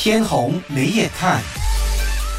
天虹没眼看，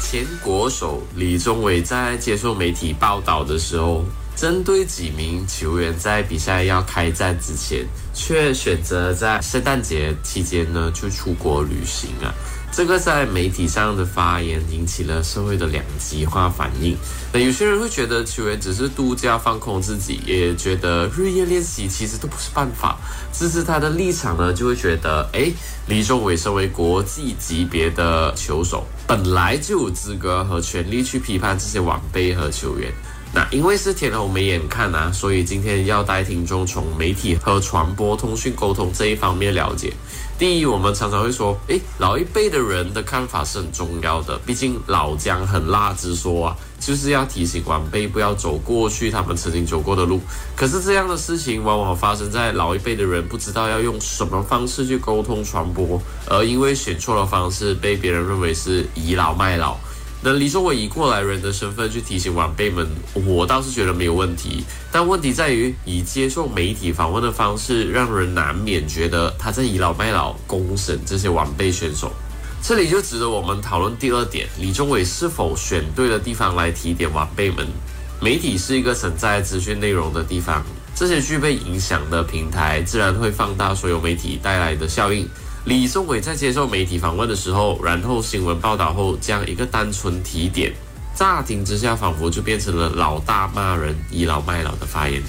前国手李宗伟在接受媒体报道的时候，针对几名球员在比赛要开战之前，却选择在圣诞节期间呢就出国旅行啊。这个在媒体上的发言引起了社会的两极化反应。那有些人会觉得球员只是度假放空自己，也觉得日夜练习其实都不是办法。支持他的立场呢，就会觉得，哎，李宗伟身为国际级别的球手，本来就有资格和权利去批判这些晚辈和球员。那因为是天虹没眼看啊，所以今天要带听众从媒体和传播通讯沟通这一方面了解。第一，我们常常会说，诶，老一辈的人的看法是很重要的，毕竟老姜很辣之说啊，就是要提醒晚辈不要走过去他们曾经走过的路。可是这样的事情往往发生在老一辈的人不知道要用什么方式去沟通传播，而因为选错了方式，被别人认为是倚老卖老。那李宗伟以过来人的身份去提醒晚辈们，我倒是觉得没有问题。但问题在于，以接受媒体访问的方式，让人难免觉得他在倚老卖老、公审这些晚辈选手。这里就值得我们讨论第二点：李宗伟是否选对了地方来提点晚辈们？媒体是一个承载资讯内容的地方，这些具备影响的平台，自然会放大所有媒体带来的效应。李宗伟在接受媒体访问的时候，然后新闻报道后，将一个单纯提点，乍听之下仿佛就变成了老大骂人、倚老卖老的发言。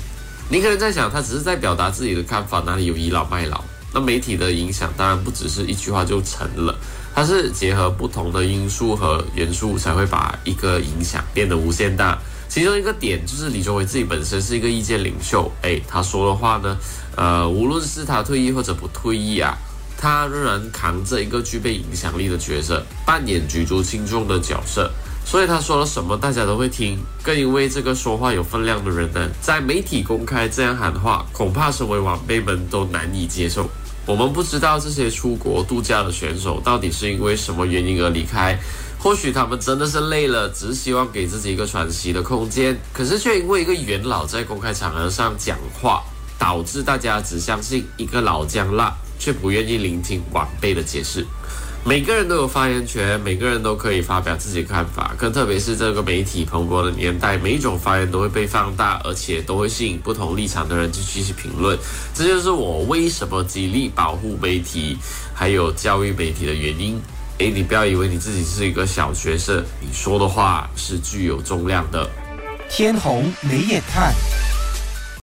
你可能在想，他只是在表达自己的看法，哪里有倚老卖老？那媒体的影响当然不只是一句话就成了，它是结合不同的因素和元素，才会把一个影响变得无限大。其中一个点就是李宗伟自己本身是一个意见领袖，诶，他说的话呢，呃，无论是他退役或者不退役啊。他仍然扛着一个具备影响力的角色，扮演举足轻重的角色，所以他说了什么，大家都会听。更因为这个说话有分量的人呢，在媒体公开这样喊话，恐怕身为晚辈们都难以接受。我们不知道这些出国度假的选手到底是因为什么原因而离开，或许他们真的是累了，只希望给自己一个喘息的空间，可是却因为一个元老在公开场合上讲话，导致大家只相信一个老姜辣。却不愿意聆听晚辈的解释。每个人都有发言权，每个人都可以发表自己的看法。更特别是这个媒体蓬勃的年代，每一种发言都会被放大，而且都会吸引不同立场的人去继续评论。这就是我为什么极力保护媒体，还有教育媒体的原因。诶，你不要以为你自己是一个小学生，你说的话是具有重量的。天虹没眼看。